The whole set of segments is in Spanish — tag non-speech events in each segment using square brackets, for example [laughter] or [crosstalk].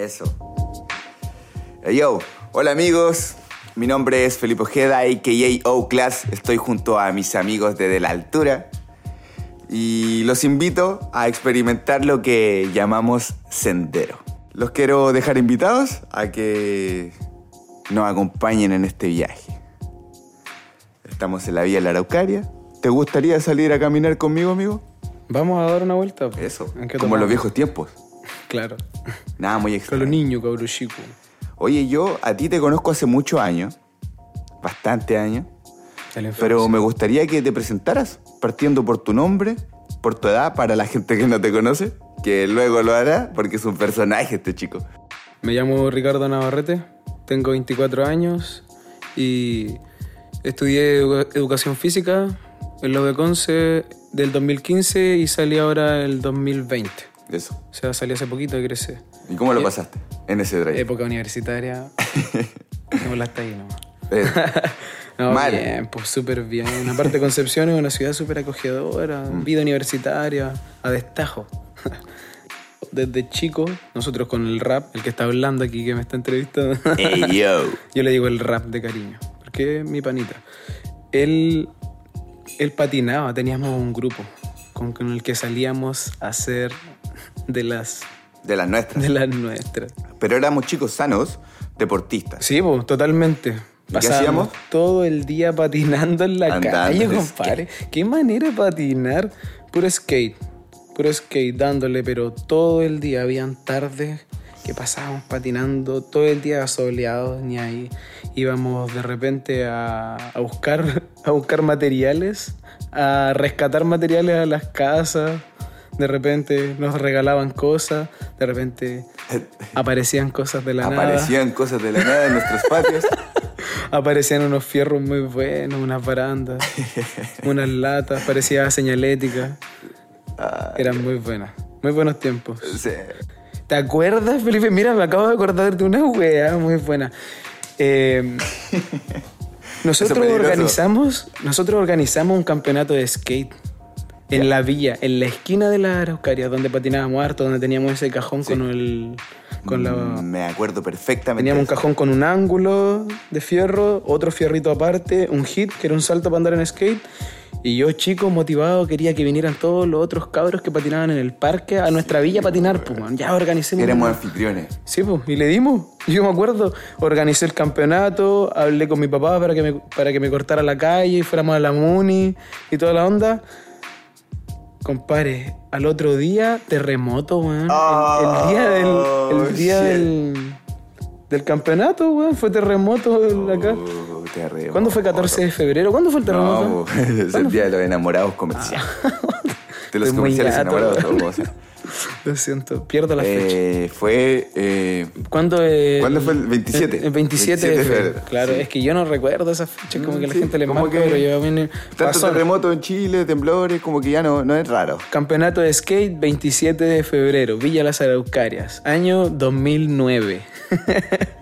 Eso. Hey, yo, hola amigos. Mi nombre es Felipe Ojeda, a.k.a. O-Class. Estoy junto a mis amigos de De la Altura. Y los invito a experimentar lo que llamamos sendero. Los quiero dejar invitados a que nos acompañen en este viaje. Estamos en la Vía de la Araucaria. ¿Te gustaría salir a caminar conmigo, amigo? Vamos a dar una vuelta. Eso, ¿En qué como en los viejos tiempos. Claro. Nada muy Con extraño. los niños, cabrón chico. Oye, yo a ti te conozco hace muchos años, bastante años, De pero me gustaría que te presentaras, partiendo por tu nombre, por tu edad, para la gente que no te conoce, que luego lo hará, porque es un personaje este chico. Me llamo Ricardo Navarrete, tengo 24 años y estudié edu- educación física en la Conce del 2015 y salí ahora el 2020. Eso. O sea, salí hace poquito y crecí. ¿Y cómo lo pasaste en ese trayecto? Época universitaria. Me volaste ahí nomás. Eh, [laughs] No, Mal. bien, pues súper bien. Aparte Concepción es una ciudad súper acogedora, Mm. vida universitaria, a destajo. [laughs] Desde chico, nosotros con el rap, el que está hablando aquí, que me está entrevistando, [laughs] Ey, yo. yo le digo el rap de cariño, porque es mi panita. Él, él patinaba, teníamos un grupo con, con el que salíamos a hacer de las, De las nuestras. de las nuestras. Pero éramos chicos sanos, deportistas. Sí, pues, totalmente. qué Pasábamos hacíamos? todo el día patinando en la Andando calle, compadre. Qué manera de patinar. Puro skate. Puro skate dándole, pero todo el día. Habían tardes que pasábamos patinando todo el día soleados, ni ahí. Íbamos de repente a, a buscar, [laughs] a buscar materiales, a rescatar materiales a las casas. De repente nos regalaban cosas, de repente [laughs] aparecían cosas de la nada. Aparecían cosas de la nada en nuestros patios. [laughs] Aparecían unos fierros muy buenos, unas barandas, [laughs] unas latas, parecía señalética. Ah, Eran muy buenas. Muy buenos tiempos. sí. ¿Te acuerdas, Felipe? Mira, me acabo de acordar de una wea muy buena. Eh, nosotros organizamos, nosotros organizamos un campeonato de skate en la villa, en la esquina de la Araucaria, donde patinábamos harto, donde teníamos ese cajón con el, con la, Mm, Me acuerdo perfectamente. Teníamos un cajón con un ángulo de fierro, otro fierrito aparte, un hit, que era un salto para andar en skate. Y yo, chico, motivado, quería que vinieran todos los otros cabros que patinaban en el parque a nuestra villa a patinar, pues. Ya organicemos. Éramos una- anfitriones. Sí, pues, y le dimos. Yo me acuerdo, organicé el campeonato, hablé con mi papá para que me, para que me cortara la calle y fuéramos a la Muni y toda la onda. Compadre, al otro día, terremoto, weón. El- el, día del. Oh, El día shit. del. Del campeonato, weón. Fue terremoto el- acá. Oh, terremoto. ¿Cuándo fue 14 de febrero? ¿Cuándo fue el terremoto? No, [laughs] es el día de los enamorados comerciales. [laughs] de los comerciales enamorados. ¿cómo va a ser? [laughs] Lo siento, pierdo la fecha. Eh, fue. eh, ¿Cuándo, el- ¿Cuándo fue el 27? El, 27 de 27 de febrero. Claro, sí. es que yo no recuerdo esas fechas, como que la sí, gente le marca, que pero yo viene. tanto terremoto en Chile, temblores, como que ya no, no es raro. Campeonato de skate 27 de febrero, Villa Las Araucarias, año 2009.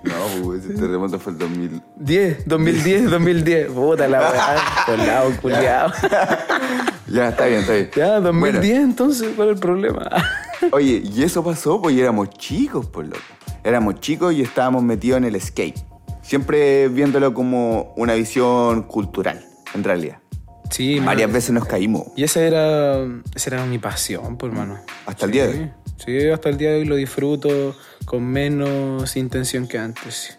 No, ese terremoto fue el 2000. 10, 2010, 2010. Puta la weá, [laughs] colado, culiao. [laughs] Ya, está bien, está bien. Ya, 2010 Bueno, entonces, ¿cuál es el problema? [laughs] oye, y eso pasó pues y éramos chicos, por loco. Éramos chicos y estábamos metidos en el skate. Siempre viéndolo como una visión cultural, en realidad. Sí, Varias man. veces nos caímos. Y esa era, esa era mi pasión, por hermano. Hasta el día de hoy. Sí, hasta el día de hoy lo disfruto con menos intención que antes. Sí,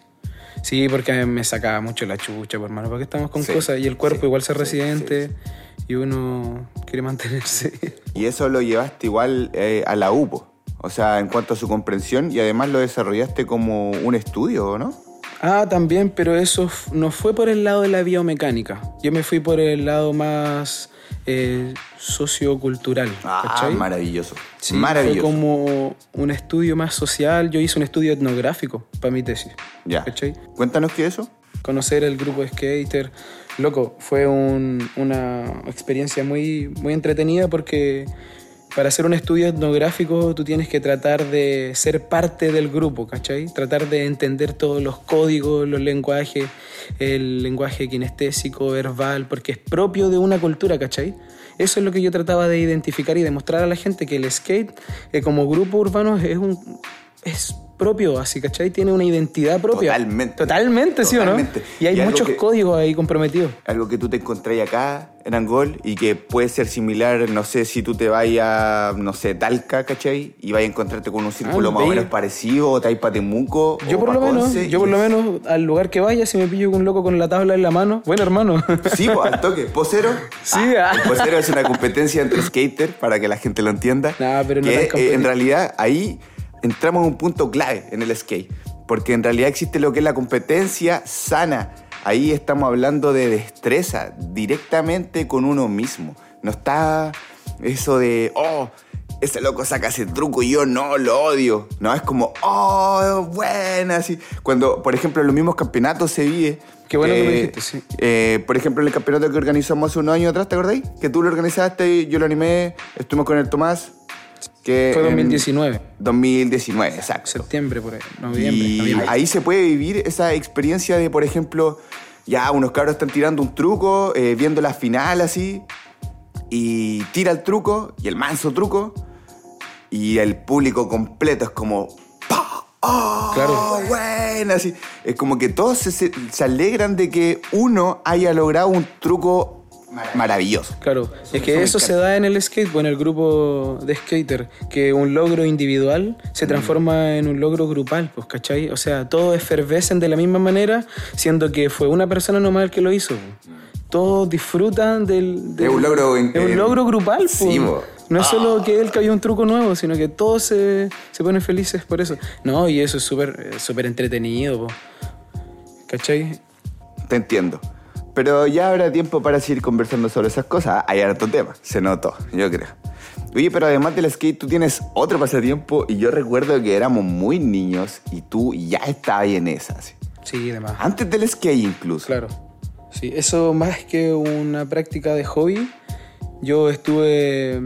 Sí, porque me sacaba mucho la chucha, por hermano. Porque estamos con Sí, cosas y el cuerpo sí, igual se sí, residente y uno quiere mantenerse. [laughs] Y eso lo llevaste igual eh, a la UPO. O sea, en cuanto a su comprensión y además lo desarrollaste como un estudio, ¿no? Ah, también, pero eso no fue por el lado de la biomecánica. Yo me fui por el lado más eh, sociocultural. Ah, ¿cachai? maravilloso. Sí, maravilloso. Fue como un estudio más social. Yo hice un estudio etnográfico para mi tesis. Ya. ¿Cachai? Cuéntanos qué es eso. Conocer el grupo de skater. Loco, fue un- una experiencia muy, muy entretenida porque para hacer un estudio etnográfico tú tienes que tratar de ser parte del grupo, ¿cachai? Tratar de entender todos los códigos, los lenguajes, el lenguaje kinestésico, verbal, porque es propio de una cultura, ¿cachai? Eso es lo que yo trataba de identificar y demostrar a la gente que el skate eh, como grupo urbano es un es propio, así, ¿cachai? Tiene una identidad propia. Totalmente. Totalmente, ¿sí o Totalmente. no? Y hay Y muchos que- códigos ahí comprometidos. Algo que tú te encontrás acá en Angol y que puede ser similar, no sé, si tú te vayas, no sé, Talca, ¿cachai? Y vas a encontrarte con un círculo Ah, más o menos parecido, o te vas pa' Temuco, Yo o por lo menos, Conce, yo por lo menos al lugar que vaya, si me pillo con un loco con la tabla en la mano, bueno hermano. [laughs] Sí, pues, al toque. ¿Posero? Sí, Ah, ah. el posero es una competencia entre skaters, para que la gente lo entienda. Nah, pero no que, eh, en realidad ahí entramos en un punto clave en el skate. Porque en realidad existe lo que es la competencia sana. Ahí estamos hablando de destreza directamente con uno mismo. No está eso de, oh, ese loco saca ese truco y yo no, lo odio. No, es como, oh, buena, así. Cuando, por ejemplo, en los mismos campeonatos se vive. Qué bueno que lo dijiste, sí. eh, por ejemplo, en el campeonato que organizamos hace unos años atrás, ¿te acordáis? Que tú lo organizaste, yo lo animé, estuvimos con el Tomás. Que Fue en 2019, 2019, exacto. septiembre por ahí, noviembre. Y noviembre. ahí se puede vivir esa experiencia de, por ejemplo, ya unos cabros están tirando un truco, eh, viendo la final así, y tira el truco, y el manso truco, y el público completo es como... ¡pa! ¡Oh, Claro. buena! Así. Es como que todos se- se alegran de que uno haya logrado un truco maravilloso. Claro, es que eso se da en el skate, en el grupo de skater, que un logro individual se transforma en un logro grupal, pues, ¿cachai? O sea, todos efervescen de la misma manera, siendo que fue una persona nomás el que lo hizo. pues. Todos disfrutan del... del- Es un logro en- Es un en- logro grupal, pues. Sí. No es solo que él cayó un truco nuevo, sino que todos se, se ponen felices por eso. No, y eso es súper eh, súper entretenido, po. ¿cachai? Te entiendo. Pero ya habrá tiempo para seguir conversando sobre esas cosas. Hay harto tema, se notó, yo creo. Oye, pero además del skate, tú tienes otro pasatiempo y yo recuerdo que éramos muy niños y tú ya estabas en esa. así. Sí, demás. Antes del skate incluso. Claro. Sí, eso más que una práctica de hobby, yo estuve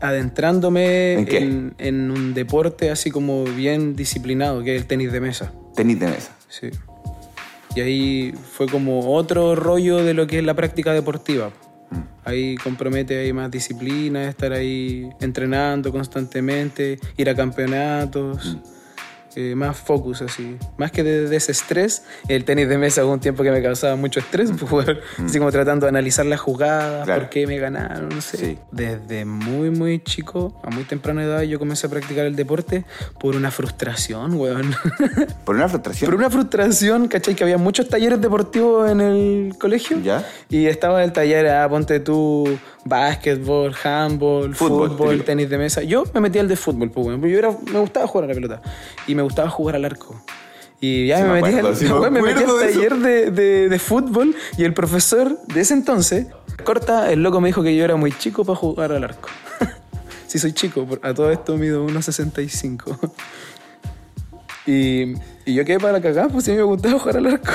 adentrándome ¿En qué? en, en un deporte así como bien disciplinado, que es el tenis de mesa. Tenis de mesa. Sí. Y ahí fue como otro rollo de lo que es la práctica deportiva. Ahí compromete ahí más disciplina, estar ahí entrenando constantemente, ir a campeonatos, más focus así. Más que de, de ese estrés, el tenis de mesa hubo un tiempo que me causaba mucho estrés, [laughs] pues, jugar, así como tratando de analizar las jugadas, Claro. por qué me ganaron, no sé. Sí. Desde muy, muy chico, a muy temprana edad, yo comencé a practicar el deporte por una frustración, weón. [laughs] Por una frustración. Por una frustración, ¿cachai? Que había muchos talleres deportivos en el colegio. ¿Ya? Y estaba el taller, ah, ponte tú, básquetbol, handball, Fútbol, tenis de mesa. Yo me metí al de fútbol, pues, porque Yo era, me gustaba jugar a la pelota. Y me gustaba jugar al arco. Y ya Sí me, me metí, acuerdo, al, sí me [laughs] weón, me metí al taller de, de- de fútbol y el profesor de ese entonces, corta, el loco me dijo que yo era muy chico para jugar al arco. [laughs] sí, soy chico, a todo esto mido 1,65. Y, y yo quedé para la cagada, pues si a mí me gustaba jugar al arco.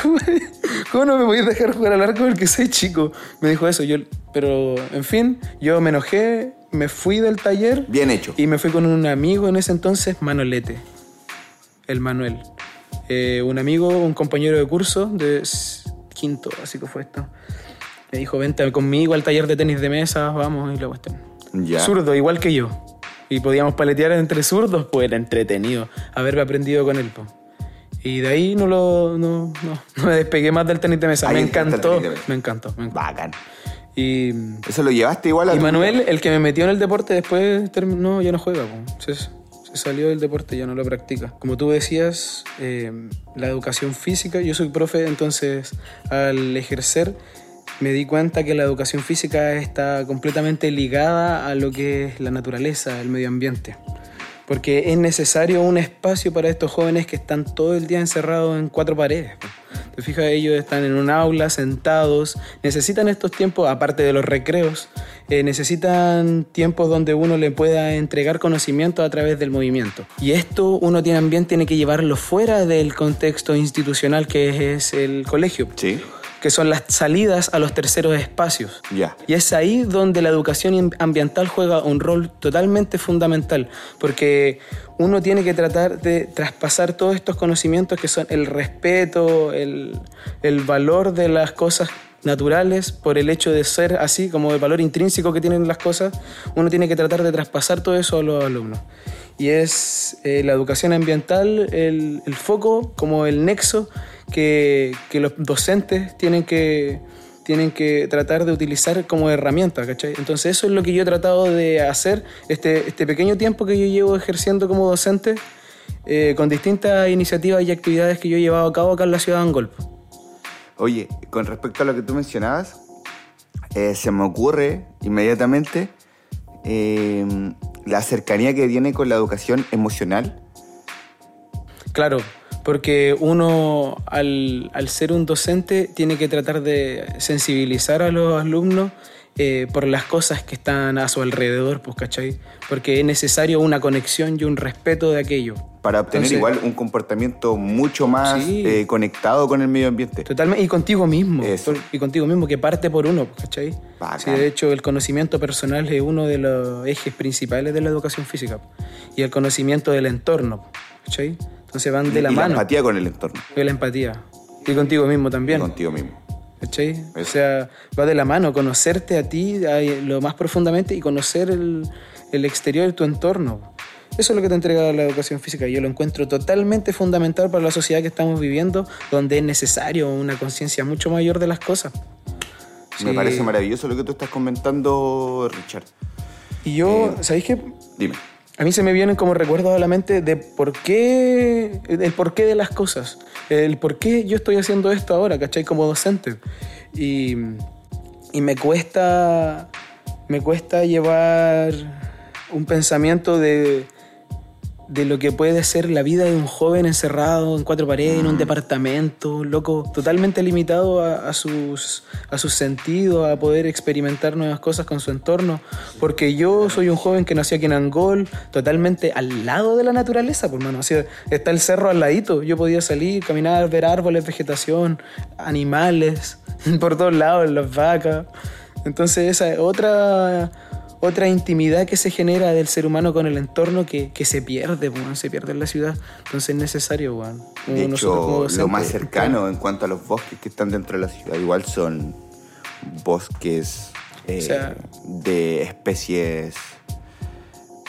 [laughs] ¿Cómo no me podéis dejar jugar al arco porque soy chico? Me dijo eso, yo, pero en fin, yo me enojé, me fui del taller Bien hecho. y me fui con un amigo en ese entonces, Manolete, el Manuel. Eh, un amigo, un compañero de curso de quinto, así que fue esto. Me dijo, vente conmigo al taller de tenis de mesa, vamos, y la cuestión. Ya. Zurdo, igual que yo. Y podíamos paletear entre zurdos, pues era entretenido haberme aprendido con él. po. Y de ahí no, lo, no, no, [laughs] no me despegué más del tenis de mesa. Me encantó, tenis de mesa. me encantó, me encantó. Bacán. Y, Eso lo llevaste igual a y Manuel, el que me metió en el deporte, después terminó, ya no juega. Se, se salió del deporte, ya no lo practica. Como tú decías, eh, la educación física, yo soy profe, entonces al ejercer me di cuenta que la educación física está completamente ligada a lo que es la naturaleza, el medio ambiente. Porque es necesario un espacio para estos jóvenes que están todo el día encerrados en cuatro paredes. Te fijas, ellos están en un aula, sentados, necesitan estos tiempos, aparte de los recreos, eh, necesitan tiempos donde uno le pueda entregar conocimiento a través del movimiento. Y esto uno también tiene que llevarlo fuera del contexto institucional que es el colegio Sí. Que son las salidas a los terceros espacios. Ya. Y es ahí donde la educación am- ambiental juega un rol totalmente fundamental, porque uno tiene que tratar de traspasar todos estos conocimientos que son el respeto, el, el valor de las cosas naturales por el hecho de ser así, como el valor intrínseco que tienen las cosas, uno tiene que tratar de traspasar todo eso a los alumnos. Y es eh, la educación ambiental el, el, foco, como el nexo que, que los docentes tienen que, tienen que tratar de utilizar como herramienta, ¿cachai? Entonces eso es lo que yo he tratado de hacer este, este pequeño tiempo que yo llevo ejerciendo como docente eh, con distintas iniciativas y actividades que yo he llevado a cabo acá en la ciudad de Angol. Oye, con respecto a lo que tú mencionabas, eh, se me ocurre inmediatamente eh, la cercanía que tiene con la educación emocional. Claro, porque uno al, al, ser un docente tiene que tratar de sensibilizar a los alumnos eh, por las cosas que están a su alrededor, pues, ¿cachai? Porque es necesario una conexión y un respeto de aquello. Para obtener Entonces, igual un comportamiento mucho más sí, eh, conectado con el medio ambiente. Totalmente, y contigo mismo. Eso. Y contigo mismo, que parte por uno, ¿cachai? Sí, de hecho, el conocimiento personal es uno de los ejes principales de la educación física. Y el conocimiento del entorno, ¿cachai? Entonces van de la y mano. La empatía con el entorno. Y la empatía. Y contigo mismo también. Y contigo mismo. ¿Cachai? O sea, va de la mano, conocerte a ti lo más profundamente y conocer el, el exterior, tu entorno. Eso es lo que te entrega la educación física. Yo lo encuentro totalmente fundamental para la sociedad que estamos viviendo, donde es necesario una conciencia mucho mayor de las cosas. Me sí. parece maravilloso lo que tú estás comentando, Richard. Y yo, eh, ¿sabéis qué? Dime. A mí se me vienen como recuerdos a la mente de por qué, el porqué de las cosas, el por qué yo estoy haciendo esto ahora, ¿cachai? Como docente. Y, y me cuesta, me cuesta llevar un pensamiento de, de lo que puede ser la vida de un joven encerrado en cuatro paredes, en un departamento, loco, totalmente limitado a, a, sus, a sus sentidos, a poder experimentar nuevas cosas con su entorno. Porque yo soy un joven que nació aquí en Angol, totalmente al lado de la naturaleza, por mano. O sea, está el cerro al ladito. Yo podía salir, caminar, ver árboles, vegetación, animales, [laughs] por todos lados, las vacas. Entonces, esa es otra otra intimidad que se genera del ser humano con el entorno que, que se pierde, bueno, se pierde en la ciudad. Entonces es necesario, bueno. De hecho, lo más cercano en cuanto a los bosques que están dentro de la ciudad, igual son bosques eh, o sea, de especies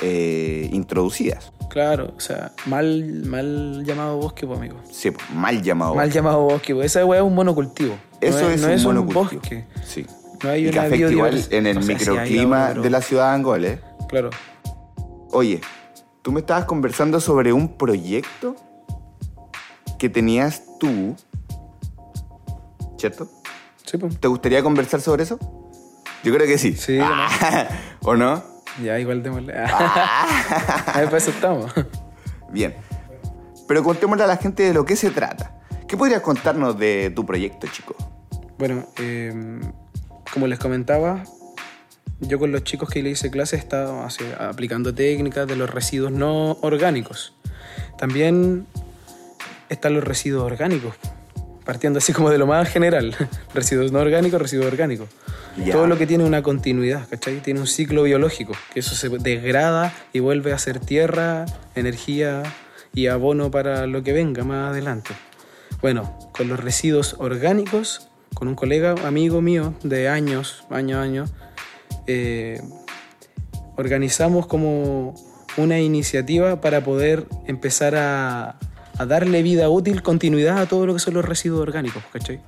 eh, introducidas. Claro, o sea, mal, mal llamado bosque, pues, amigo. Sí, mal llamado Mal bosque. llamado bosque, pues. Esa weá es un monocultivo. Eso no es, no un es monocultivo. bosque. Sí. No hay y que una afecta igual en el O sea, microclima de la ciudad de Angol, ¿eh? Claro. Oye, tú me estabas conversando sobre un proyecto que tenías tú, ¿cierto? Sí, pues. ¿Te gustaría conversar sobre eso? Yo creo que sí. Sí, [laughs] Ah, ¿O no? Ya, igual démosle. Ah. [laughs] Para eso estamos. Bien. Pero contémosle a la gente de lo que se trata. ¿Qué podrías contarnos de tu proyecto, chico? Bueno, eh, como les comentaba, yo con los chicos que le hice clase estaba así, aplicando técnicas de los residuos no orgánicos. También están los residuos orgánicos, partiendo así como de lo más general. [laughs] residuos no orgánicos, residuos orgánicos. Todo lo que tiene una continuidad, ¿cachai? Tiene un ciclo biológico, que eso se degrada y vuelve a ser tierra, energía y abono para lo que venga más adelante. Bueno, con los residuos orgánicos, con un colega, amigo mío de años, año a año, eh, organizamos como una iniciativa para poder empezar a, a, darle vida útil, continuidad a todo lo que son los residuos orgánicos, ¿cachai?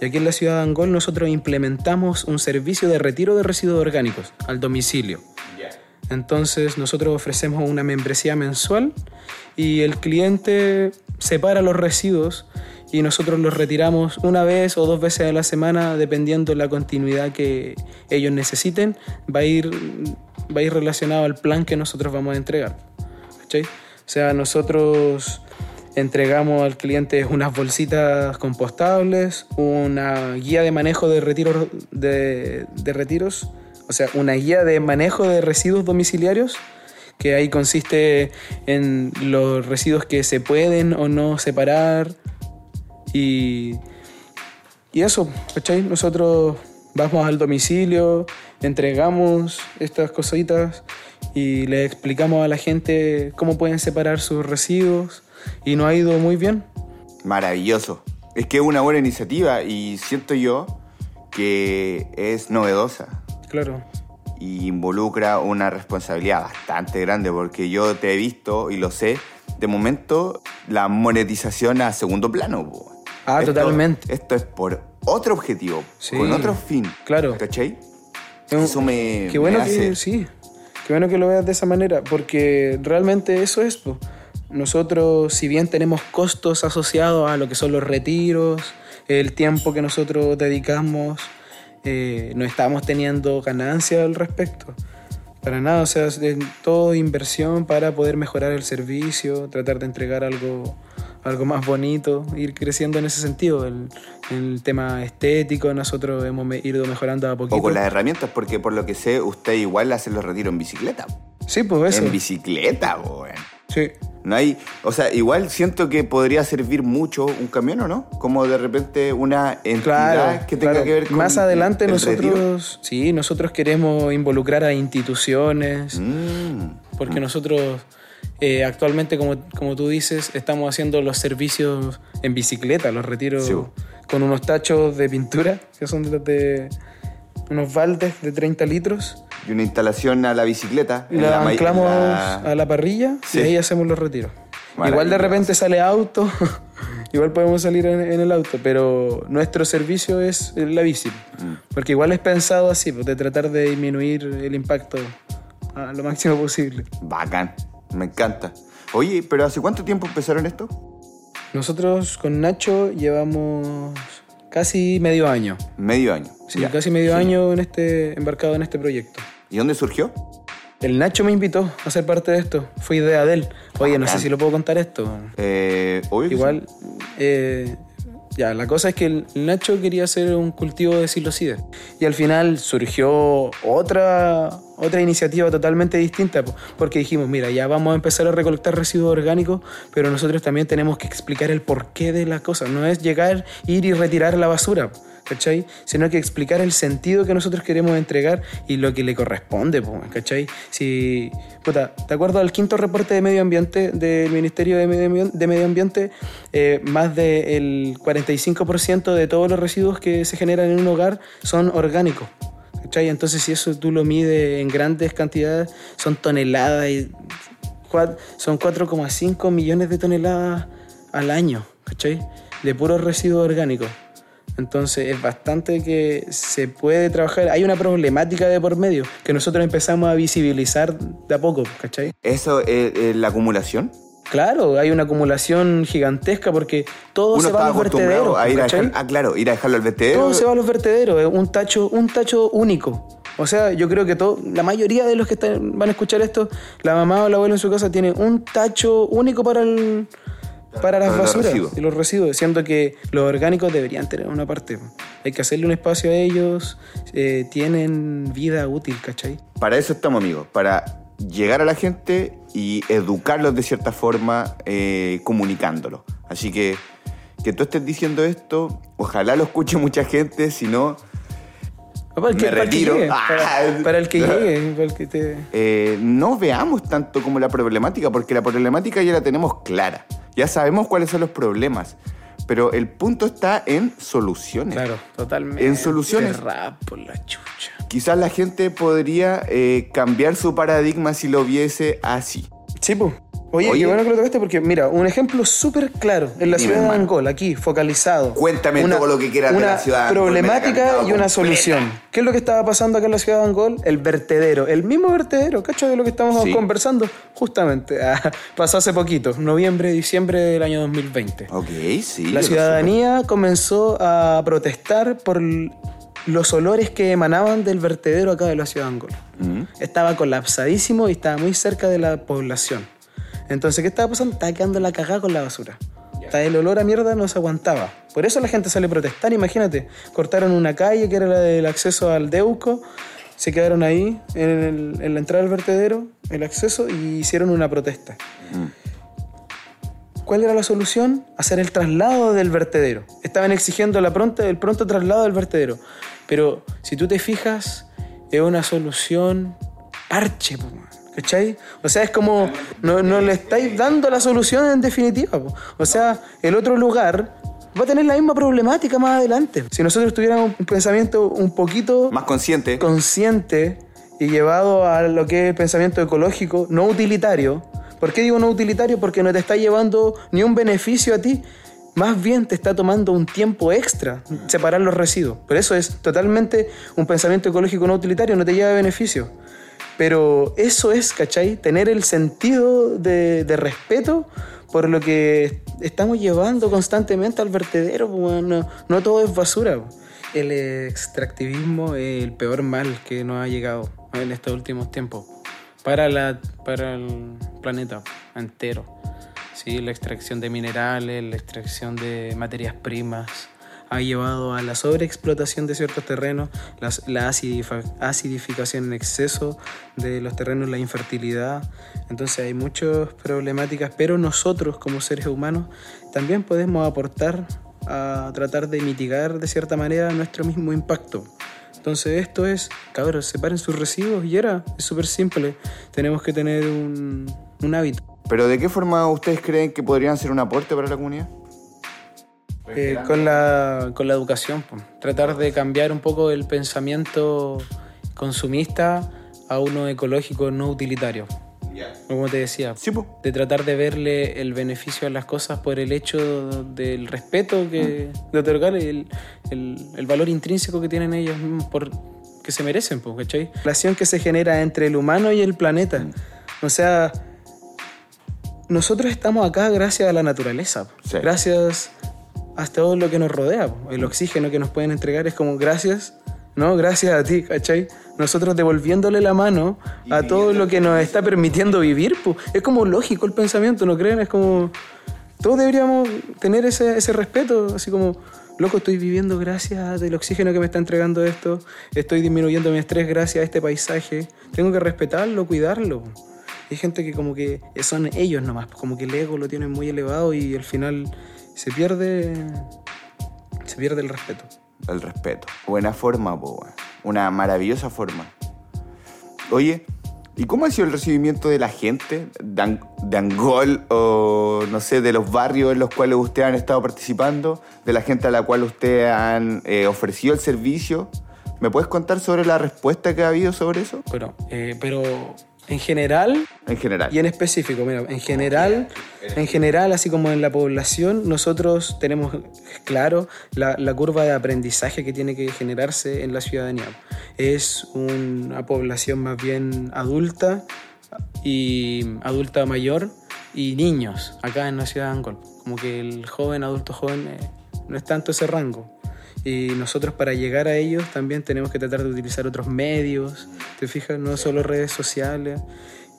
Y aquí en la ciudad de Angol nosotros implementamos un servicio de retiro de residuos orgánicos al domicilio. Entonces nosotros ofrecemos una membresía mensual y el cliente separa los residuos y nosotros los retiramos una vez o dos veces a la semana dependiendo la continuidad que ellos necesiten va a ir va a ir relacionado al plan que nosotros vamos a entregar ¿cachai? o sea nosotros entregamos al cliente unas bolsitas compostables una guía de manejo de retiros de, de retiros o sea una guía de manejo de residuos domiciliarios que ahí consiste en los residuos que se pueden o no separar y, y eso, ¿cachai? Nosotros vamos al domicilio, entregamos estas cositas y le explicamos a la gente cómo pueden separar sus residuos y nos ha ido muy bien. Maravilloso. Es que es una buena iniciativa y siento yo que es novedosa Claro. y involucra una responsabilidad bastante grande porque yo te he visto y lo sé, de momento la monetización a segundo plano. po. Ah, Esto- totalmente. Esto es por otro objetivo, Sí. con otro fin. Claro. ¿Cachai? Eso me, Qué bueno me hace... que sí. Qué bueno que lo veas de esa manera, porque realmente eso es. po. Nosotros, si bien tenemos costos asociados a lo que son los retiros, el tiempo que nosotros dedicamos, eh, no estamos teniendo ganancia al respecto. Para nada, o sea, es todo inversión para poder mejorar el servicio, tratar de entregar algo, algo más bonito, ir creciendo en ese sentido. El, el tema estético, nosotros hemos me- ido mejorando a poquito. O con las herramientas, porque por lo que sé, usted igual hace los retiros en bicicleta. Sí, pues eso. En bicicleta, weón. Sí. No hay, o sea, igual siento que podría servir mucho un camión, ¿o no? Como de repente una entidad Claro, que tenga claro. que ver con Más adelante el nosotros, retiro. sí, nosotros queremos involucrar a instituciones, Mm, porque nosotros eh, actualmente, como, como tú dices, estamos haciendo los servicios en bicicleta, los retiros Sí. con unos tachos de pintura, que son de, los de unos baldes de 30 litros, Y una instalación a la bicicleta. la la anclamos la- a la parrilla Sí. y ahí hacemos los retiros. Igual de repente sale auto, [laughs] igual podemos salir en, en el auto, pero nuestro servicio es la bici. Mm. Porque igual es pensado así, pues, de tratar de disminuir el impacto a lo máximo posible. Bacán, me encanta. Oye, pero ¿hace cuánto tiempo empezaron esto? Nosotros con Nacho llevamos casi medio año. Medio año. Sí, Ya. casi medio Sí. año en este, embarcado en este proyecto. ¿Y dónde surgió? El Nacho me invitó a ser parte de esto. Fue idea de él. Oye, no sé si lo puedo contar esto. Eh, obvio Igual, eh, ya, la cosa es que el Nacho quería hacer un cultivo de psilocibe. Y al final surgió otra, otra iniciativa totalmente distinta, po, porque dijimos, mira, ya vamos a empezar a recolectar residuos orgánicos, pero nosotros también tenemos que explicar el porqué de la cosa. No es llegar, ir y retirar la basura. ¿Cachai? Sino que explicar el sentido que nosotros queremos entregar y lo que le corresponde, po, ¿cachai? Si, puta, ¿te acuerdas del quinto reporte de medio ambiente del Ministerio de Medio Ambiente? De eh, más del 45% de todos los residuos que se generan en un hogar son orgánicos. ¿Cachai? Entonces, si eso tú lo mides en grandes cantidades, son toneladas son 4,5 millones de toneladas al año, ¿cachai? De puros residuos orgánicos. Entonces es bastante que se puede trabajar. Hay una problemática de por medio que nosotros empezamos a visibilizar de a poco, ¿cachai? ¿Eso es, es la acumulación? Claro, hay una acumulación gigantesca porque todo Uno se va a los vertederos. a ir a dejar, ah, claro, ir a dejarlo al vertedero. Todo se va a los vertederos, es un tacho, un tacho único. O sea, yo creo que todo, la mayoría de los que están- van a escuchar esto, la mamá o la abuela en su casa tiene un tacho único para el para las Para basuras y los residuos, siendo que los orgánicos deberían tener una parte. Hay que hacerle un espacio a ellos, eh, tienen vida útil, ¿cachai? Para eso estamos, amigos, para llegar a la gente y educarlos de cierta forma, eh, comunicándolo. Así que que tú estés diciendo esto, ojalá lo escuche mucha gente, si no, Para el que, Me para el que retiro. llegue, Ah. para, para el que [laughs] llegue, para el que te... eh, no veamos tanto como la problemática, porque la problemática ya la tenemos clara. Ya sabemos cuáles son los problemas, pero el punto está en soluciones. Claro, totalmente. En soluciones. Por la chucha. Quizás la gente podría eh, cambiar su paradigma si lo viese así. Sí, pues. Oye, Oye. qué bueno que lo tocaste porque, mira, un ejemplo súper claro en la Dime, ciudad de. Angol, aquí, focalizado. Cuéntame todo lo que quieras de una la ciudad he problemática y una completa. solución. ¿Qué es lo que estaba pasando acá en la ciudad de Angol? El vertedero, el mismo vertedero, ¿cacho? De lo que estamos Sí. conversando, justamente. ah, pasó hace poquito, noviembre, diciembre del año 2020. Ok, sí. La ciudadanía comenzó a protestar por los olores que emanaban del vertedero acá de la ciudad de Angol. Mm. Estaba colapsadísimo y estaba muy cerca de la población. Entonces, ¿qué estaba pasando? Estaba quedando la cagada con la basura. Hasta el olor a mierda no se aguantaba. Por eso la gente sale a protestar, imagínate. Cortaron una calle que era la del acceso al Deuco, se quedaron ahí en, el- en la entrada del vertedero, el acceso, y hicieron una protesta. ¿Cuál era la solución? Hacer el traslado del vertedero. Estaban exigiendo la pronta, el pronto traslado del vertedero. Pero si tú te fijas, es una solución parche, man. ¿Cachai? O sea, es como no, no le estáis dando la solución en definitiva. po. O sea, el otro lugar va a tener la misma problemática más adelante. Si nosotros tuviéramos un pensamiento un poquito Más consciente. consciente y llevado a lo que es el pensamiento ecológico, no utilitario. ¿Por qué digo no utilitario? Porque no te está llevando ni un beneficio a ti, más bien te está tomando un tiempo extra separar los residuos. Por eso es totalmente un pensamiento ecológico no utilitario, no te lleva beneficio. Pero eso es, ¿cachai? Tener el sentido de, de respeto por lo que estamos llevando constantemente al vertedero. pues, weón. No, no todo es basura. pues. El extractivismo es el peor mal que nos ha llegado en estos últimos tiempos para, la, para el planeta entero. Sí, la extracción de minerales, la extracción de materias primas ha llevado a la sobreexplotación de ciertos terrenos, la acidificación en exceso de los terrenos, la infertilidad. Entonces hay muchas problemáticas, pero nosotros como seres humanos también podemos aportar a tratar de mitigar de cierta manera nuestro mismo impacto. Entonces esto es, cabros, separen sus residuos y era, es súper simple. Tenemos que tener un, un hábito. Pero ¿de qué forma ustedes creen que podrían ser un aporte para la comunidad? Eh, con, la, con la educación, tratar de cambiar un poco el pensamiento consumista a uno ecológico no utilitario. Como te decía, Sí, pues. de tratar de verle el beneficio a las cosas por el hecho del respeto que de otorgar el, el- el valor intrínseco que tienen ellos mismos por que se merecen, po, ¿cachai? La relación que se genera entre el humano y el planeta. O sea, nosotros estamos acá gracias a la naturaleza. Sí. gracias a todo lo que nos rodea. po. El oxígeno que nos pueden entregar es como gracias, ¿no? Gracias a ti, ¿cachai? Nosotros devolviéndole la mano a todo lo que nos está permitiendo vivir. po. Es como lógico el pensamiento, ¿no creen? Es como... Todos deberíamos tener ese, ese respeto, así como, loco, estoy viviendo gracias al oxígeno que me está entregando esto, estoy disminuyendo mi estrés gracias a este paisaje, tengo que respetarlo, cuidarlo. Hay gente que como que son ellos nomás, como que el ego lo tienen muy elevado y al final se pierde, se pierde el respeto. El respeto. Buena forma, weón. Una maravillosa forma. Oye, ¿y cómo ha sido el recibimiento de la gente de, Ang- de Angol o, no sé, de los barrios en los cuales ustedes han estado participando? De la gente a la cual ustedes han eh, ofrecido el servicio. ¿Me puedes contar sobre la respuesta que ha habido sobre eso? Bueno, eh, pero en general En general. Y en específico, mira, en general, en general, así como en la población, nosotros tenemos claro la, la curva de aprendizaje que tiene que generarse en la ciudadanía. Es una población más bien adulta y adulta mayor y niños acá en la ciudad de Angol. Como que el joven, adulto joven, eh, no es tanto ese rango. Y nosotros para llegar a ellos también tenemos que tratar de utilizar otros medios, ¿te fijas? No solo redes sociales.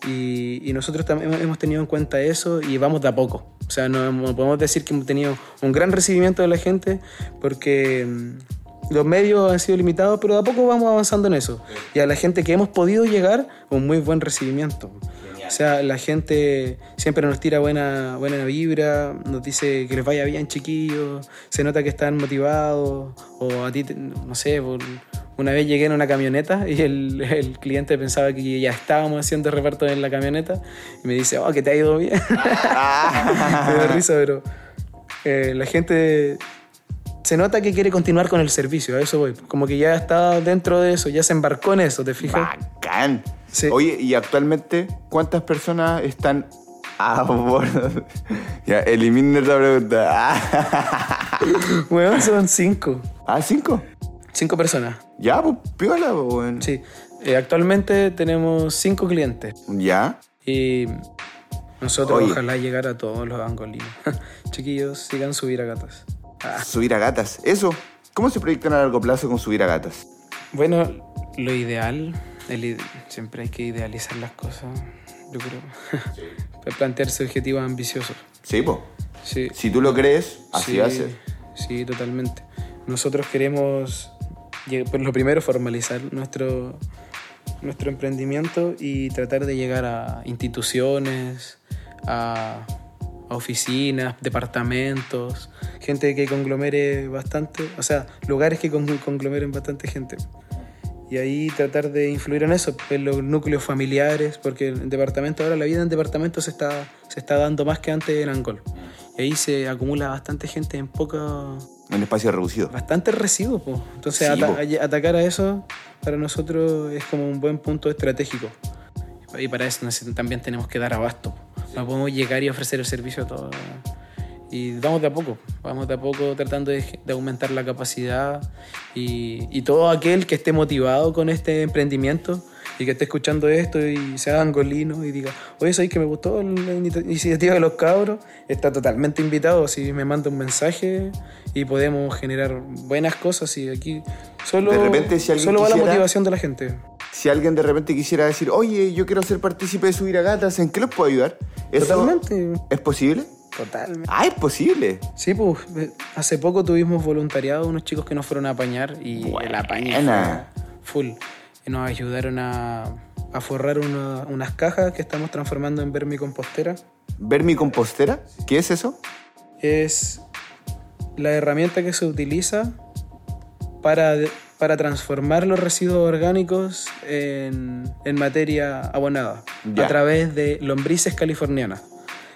Y, y nosotros también hemos tenido en cuenta eso y vamos de a poco. O sea, no, no podemos decir que hemos tenido un gran recibimiento de la gente porque mm, los medios han sido limitados, pero de a poco vamos avanzando en eso. Y a la gente que hemos podido llegar, un muy buen recibimiento. O sea, la gente siempre nos tira buena, buena vibra, nos dice que les vaya bien, chiquillos, se nota que están motivados, o a ti, no sé, por- una vez llegué en una camioneta y el, el cliente pensaba que ya estábamos haciendo reparto en la camioneta y me dice, oh, que te ha ido bien. [laughs] me da risa, pero eh, la gente se nota que quiere continuar con el servicio, a eso voy. Como que ya está dentro de eso, ya se embarcó en eso, ¿te fijas? Bacán. Sí. Oye, y actualmente, ¿cuántas personas están a bordo? [laughs] ya, eliminen esta pregunta. [laughs] Bueno, son cinco. ah, cinco. Cinco personas. Ya, pues, piola, pues, weón. Sí. Eh, actualmente tenemos cinco clientes Ya. y nosotros Oye. ojalá llegar a todos los angolinos. [laughs] Chiquillos, sigan subir a gatas. Ah. Subir a gatas. Eso. ¿Cómo se proyectan a largo plazo con subir a gatas? Bueno, lo ideal, el siempre hay que idealizar las cosas, yo creo. [laughs] Plantearse objetivos ambiciosos. Sí, pues. Sí. Si tú lo crees, así sí, va a ser. Sí, totalmente. Nosotros queremos, lleg- pues, lo primero, formalizar nuestro, nuestro emprendimiento y tratar de llegar a instituciones, a oficinas, departamentos, gente que conglomere bastante, o sea, lugares que con- conglomeren bastante gente. Y ahí tratar de influir en eso, en los núcleos familiares, porque en departamento ahora la vida en departamento se está, se está dando más que antes en Angol. Y ahí se acumula bastante gente en poca... Un espacio reducido. Bastante residuos, po. Entonces Sí, ata- po. a- atacar a eso para nosotros es como un buen punto estratégico. Y para eso también tenemos que dar abasto. No podemos llegar y ofrecer el servicio a todos. Y vamos de a poco, vamos de a poco tratando de, de aumentar la capacidad y, y todo aquel que esté motivado con este emprendimiento y que esté escuchando esto y sea angolino y diga, oye, ¿sabes que me gustó la iniciativa de los cabros? Está totalmente invitado, si me manda un mensaje y podemos generar buenas cosas y aquí solo, De repente, si solo va la motivación de la gente. Si alguien de repente quisiera decir, oye, yo quiero ser partícipe de subir a gatas, ¿en qué los puedo ayudar? ¿Eso Totalmente, ¿Es posible? totalmente. Ah, es posible. Sí, pues eh, hace poco tuvimos voluntariado, unos chicos que nos fueron a apañar y el apañe Buena. fue full. Y nos ayudaron a, a forrar una- unas cajas que estamos transformando en vermicompostera. ¿Vermicompostera? ¿Qué es eso? Es la herramienta que se utiliza para, para transformar los residuos orgánicos en, en materia abonada Ya. a través de lombrices californianas.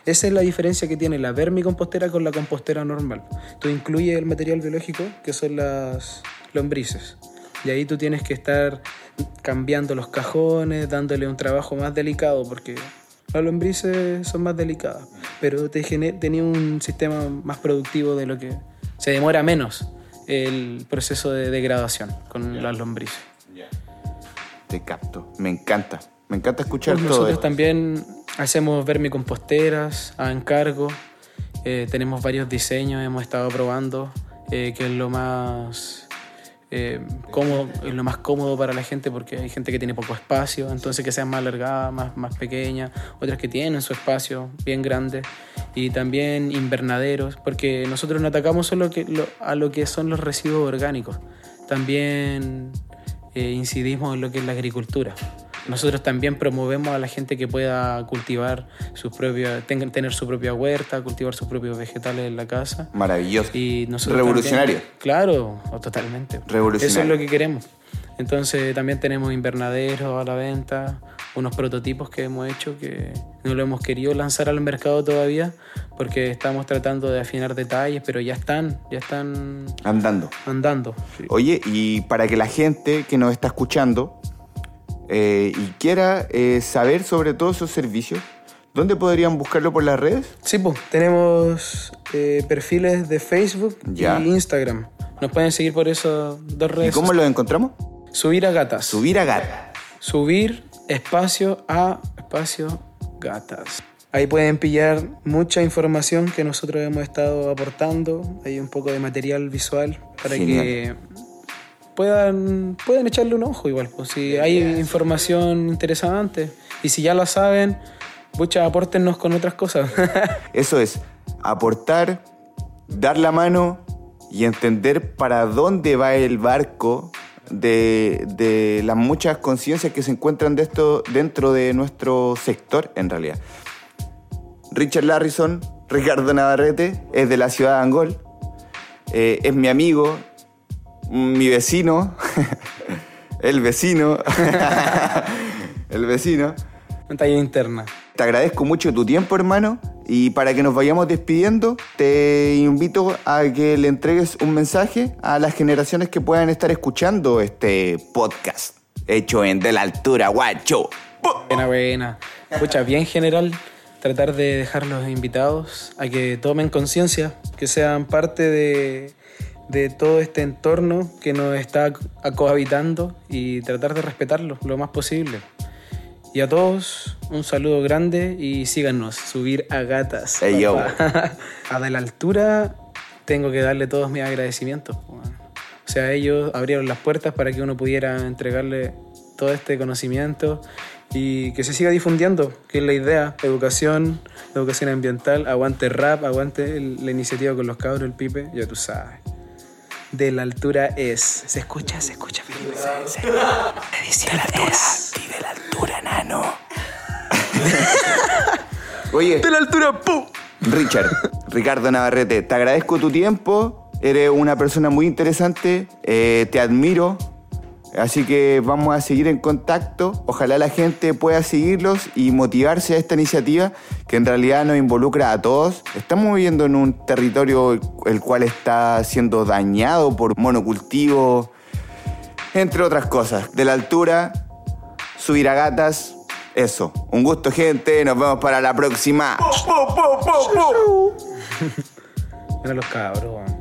Esa es la diferencia que tiene la vermicompostera con la compostera normal. Tú incluyes el material biológico, que son las lombrices. Y ahí tú tienes que estar cambiando los cajones, dándole un trabajo más delicado, porque las lombrices son más delicadas. Pero te tenía un sistema más productivo de lo que se demora menos el proceso de degradación con las lombrices. Te capto. Me encanta. Me encanta escuchar Pues todo nosotros esto. también hacemos vermicomposteras a encargo. Eh, tenemos varios diseños, hemos estado probando, eh, que es lo más eh, cómodo, es lo más cómodo para la gente porque hay gente que tiene poco espacio, entonces que sean más alargadas, más, más pequeñas, otras que tienen su espacio bien grande y también invernaderos, porque nosotros no atacamos solo que, a lo que son los residuos orgánicos, también eh, incidimos en lo que es la agricultura. Nosotros también promovemos a la gente que pueda cultivar sus propias, tener su propia huerta, cultivar sus propios vegetales en la casa. Maravilloso. Y nosotros Revolucionario. también- claro, o totalmente. Revolucionario. Eso es lo que queremos. Entonces también tenemos invernaderos a la venta, unos prototipos que hemos hecho que no lo hemos querido lanzar al mercado todavía porque estamos tratando de afinar detalles, pero ya están, ya están Andando. andando. Oye, y para que la gente que nos está escuchando eh, y quiera eh, saber sobre todos esos servicios, ¿dónde podrían buscarlo por las redes? Sí, pues tenemos eh, perfiles de Facebook Ya. y Instagram. Nos pueden seguir por esas dos ¿Y redes. cómo los encontramos? Subir a gatas. Subir a gata. Subir espacio a espacio gatas. Ahí pueden pillar mucha información que nosotros hemos estado aportando. Hay un poco de material visual para Genial. que puedan, echarle un ojo igual. Pues, si hay información interesante y si ya la saben, muchas apórtennos con otras cosas. [laughs] Eso es, aportar, dar la mano y entender para dónde va el barco de, de las muchas conciencias que se encuentran de esto dentro de nuestro sector, en realidad. Richard Larrison, Ricardo Navarrete, es de la ciudad de Angol, eh, es mi amigo, mi vecino, [laughs] el vecino, [laughs] el vecino. Talla interna. Te agradezco mucho tu tiempo, hermano. Y para que nos vayamos despidiendo, te invito a que le entregues un mensaje a las generaciones que puedan estar escuchando este podcast hecho en De la Altura, guacho. Buena, buena. Escucha, bien general, tratar de dejar los invitados a que tomen conciencia, que sean parte de, de todo este entorno que nos está co- cohabitando y tratar de respetarlo lo más posible. Y a todos, un saludo grande y síganos, subir a gatas. Ey, yo. [laughs] a de la altura tengo que darle todos mis agradecimientos. O sea, ellos abrieron las puertas para que uno pudiera entregarle todo este conocimiento y que se siga difundiendo, que es la idea. Educación, educación ambiental, aguante rap, aguante la iniciativa con los cabros, el pipe, ya tú sabes. De la altura es. ¿Se escucha? ¿Se escucha, Felipe? Se- se- Edición es. de la altura, nano. [laughs] Oye, De la altura, ¡pum! Richard, Ricardo Navarrete, te agradezco tu tiempo. Eres una persona muy interesante. eh, te admiro. Así que vamos a seguir en contacto. Ojalá la gente pueda seguirlos y motivarse a esta iniciativa que en realidad nos involucra a todos. Estamos viviendo en un territorio el cual está siendo dañado por monocultivo, entre otras cosas. De la altura, subir a gatas, eso. Un gusto gente, nos vemos para la próxima. [laughs] Mira los cabros.